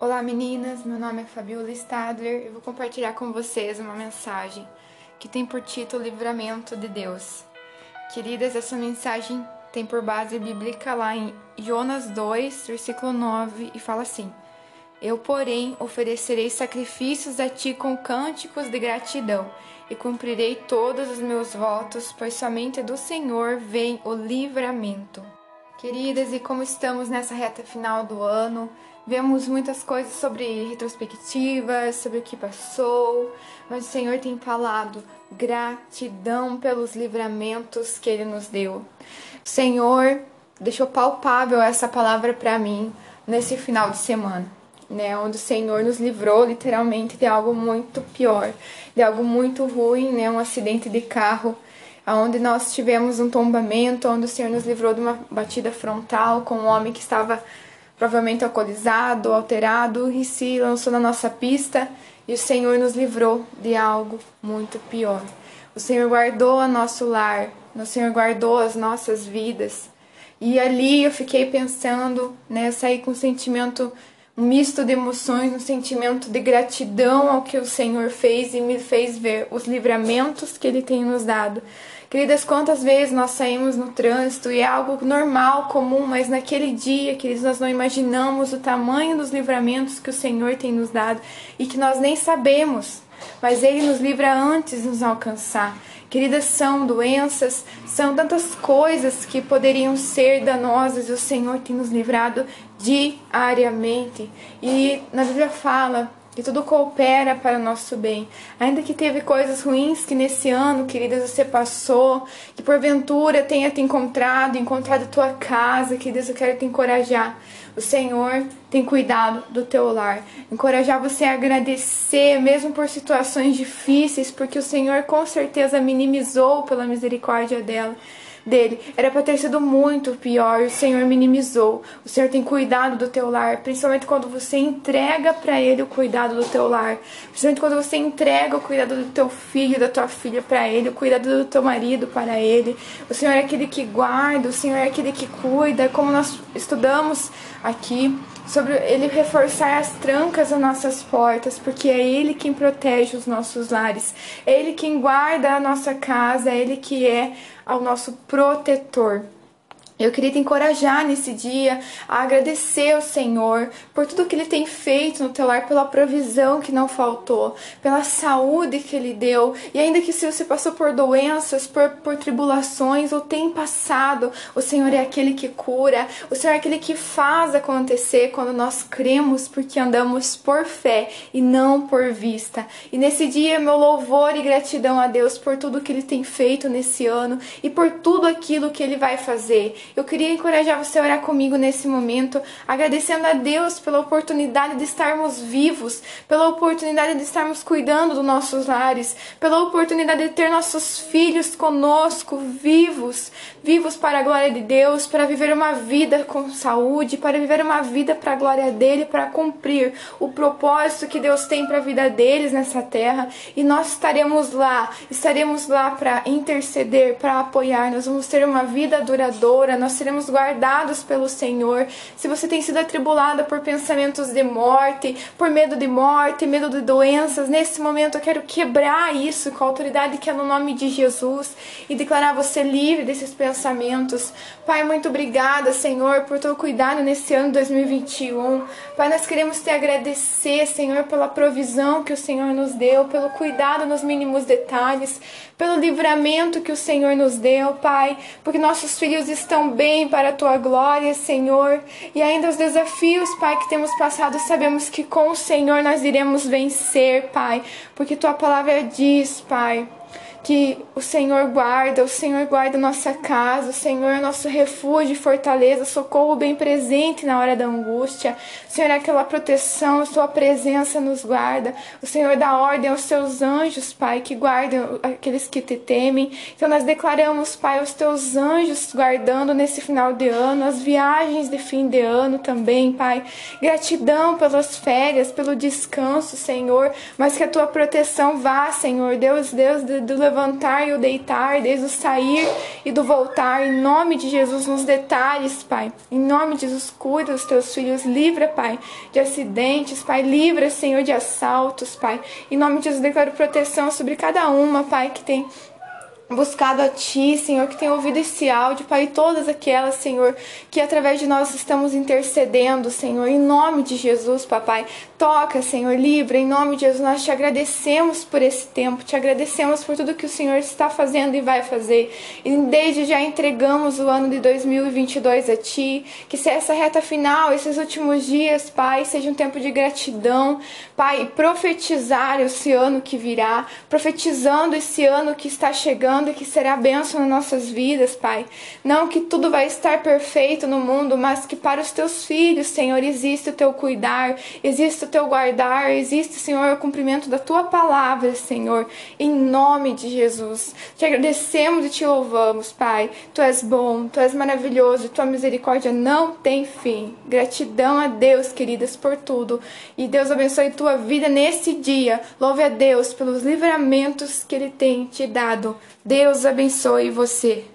Olá meninas, meu nome é Fabiola Stadler e vou compartilhar com vocês uma mensagem que tem por título Livramento de Deus. Queridas, essa mensagem tem por base bíblica lá em Jonas 2, versículo 9, e fala assim: Eu, porém, oferecerei sacrifícios a ti com cânticos de gratidão, e cumprirei todos os meus votos, pois somente do Senhor vem o livramento. Queridas, e como estamos nessa reta final do ano, vemos muitas coisas sobre retrospectivas, sobre o que passou, mas o Senhor tem falado gratidão pelos livramentos que Ele nos deu. O Senhor deixou palpável essa palavra para mim nesse final de semana. Né, onde o Senhor nos livrou literalmente de algo muito pior, de algo muito ruim, né, um acidente de carro onde nós tivemos um tombamento, onde o Senhor nos livrou de uma batida frontal com um homem que estava provavelmente alcoolizado, alterado e se lançou na nossa pista e o Senhor nos livrou de algo muito pior. O Senhor guardou o nosso lar, o Senhor guardou as nossas vidas. E ali eu fiquei pensando, né, saí com um sentimento um misto de emoções, um sentimento de gratidão ao que o Senhor fez e me fez ver os livramentos que ele tem nos dado. Queridas, quantas vezes nós saímos no trânsito e é algo normal, comum, mas naquele dia, queridos, nós não imaginamos o tamanho dos livramentos que o Senhor tem nos dado e que nós nem sabemos, mas Ele nos livra antes de nos alcançar. Queridas, são doenças, são tantas coisas que poderiam ser danosas e o Senhor tem nos livrado diariamente. E na Bíblia fala que tudo coopera para o nosso bem. Ainda que teve coisas ruins que nesse ano, queridas, você passou, que porventura tenha te encontrado, encontrado a tua casa, queridas, eu quero te encorajar. O Senhor tem cuidado do teu lar. Encorajar você a agradecer, mesmo por situações difíceis, porque o Senhor com certeza minimizou pela misericórdia dela dele. Era para ter sido muito pior, o Senhor minimizou. O Senhor tem cuidado do teu lar, principalmente quando você entrega para ele o cuidado do teu lar. Principalmente quando você entrega o cuidado do teu filho, da tua filha para ele, o cuidado do teu marido para ele. O Senhor é aquele que guarda, o Senhor é aquele que cuida, como nós estudamos aqui sobre ele reforçar as trancas das nossas portas, porque é ele quem protege os nossos lares, é ele quem guarda a nossa casa, é ele que é o nosso protetor. Eu queria te encorajar nesse dia a agradecer ao Senhor por tudo que Ele tem feito no teu lar, pela provisão que não faltou, pela saúde que Ele deu. E ainda que se você passou por doenças, por, por tribulações, ou tem passado, o Senhor é aquele que cura, o Senhor é aquele que faz acontecer quando nós cremos, porque andamos por fé e não por vista. E nesse dia, meu louvor e gratidão a Deus por tudo que Ele tem feito nesse ano e por tudo aquilo que Ele vai fazer. Eu queria encorajar você a orar comigo nesse momento, agradecendo a Deus pela oportunidade de estarmos vivos, pela oportunidade de estarmos cuidando dos nossos lares, pela oportunidade de ter nossos filhos conosco, vivos, vivos para a glória de Deus, para viver uma vida com saúde, para viver uma vida para a glória dele, para cumprir o propósito que Deus tem para a vida deles nessa terra. E nós estaremos lá, estaremos lá para interceder, para apoiar. Nós vamos ter uma vida duradoura nós seremos guardados pelo Senhor. Se você tem sido atribulada por pensamentos de morte, por medo de morte, medo de doenças, nesse momento eu quero quebrar isso com a autoridade que é no nome de Jesus e declarar você livre desses pensamentos. Pai, muito obrigada, Senhor, por teu cuidado nesse ano 2021. Pai, nós queremos te agradecer, Senhor, pela provisão que o Senhor nos deu, pelo cuidado nos mínimos detalhes, pelo livramento que o Senhor nos deu, Pai, porque nossos filhos estão bem para a tua glória, Senhor. E ainda os desafios, Pai, que temos passado, sabemos que com o Senhor nós iremos vencer, Pai, porque tua palavra diz, Pai que o Senhor guarda, o Senhor guarda nossa casa, o Senhor é nosso refúgio e fortaleza, socorro bem presente na hora da angústia. O Senhor é aquela proteção, a sua presença nos guarda. O Senhor dá ordem aos seus anjos, Pai, que guardam aqueles que te temem. Então nós declaramos, Pai, os teus anjos guardando nesse final de ano, as viagens de fim de ano também, Pai. Gratidão pelas férias, pelo descanso, Senhor, mas que a tua proteção vá, Senhor, Deus, Deus, do levantar e o deitar, desde o sair e do voltar. Em nome de Jesus, nos detalhes, Pai. Em nome de Jesus, cuida dos teus filhos. Livra, Pai, de acidentes, Pai. Livra, Senhor, de assaltos, Pai. Em nome de Jesus, declaro proteção sobre cada uma, Pai, que tem buscado a Ti, Senhor, que tem ouvido esse áudio, Pai, e todas aquelas, Senhor, que através de nós estamos intercedendo, Senhor, em nome de Jesus, Papai. Toca, Senhor, livre, em nome de Jesus, nós te agradecemos por esse tempo, te agradecemos por tudo que o Senhor está fazendo e vai fazer. E desde já entregamos o ano de 2022 a Ti, que se essa reta final, esses últimos dias, Pai, seja um tempo de gratidão, Pai, profetizar esse ano que virá, profetizando esse ano que está chegando e que será bênção nas nossas vidas, Pai. Não que tudo vai estar perfeito no mundo, mas que para os teus filhos, Senhor, existe o teu cuidar, existe o teu guardar, existe, Senhor, o cumprimento da tua palavra, Senhor, em nome de Jesus. Te agradecemos e te louvamos, Pai. Tu és bom, tu és maravilhoso, tua misericórdia não tem fim. Gratidão a Deus, queridas, por tudo. E Deus abençoe tua vida nesse dia. Louve a Deus pelos livramentos que Ele tem te dado. Deus abençoe você.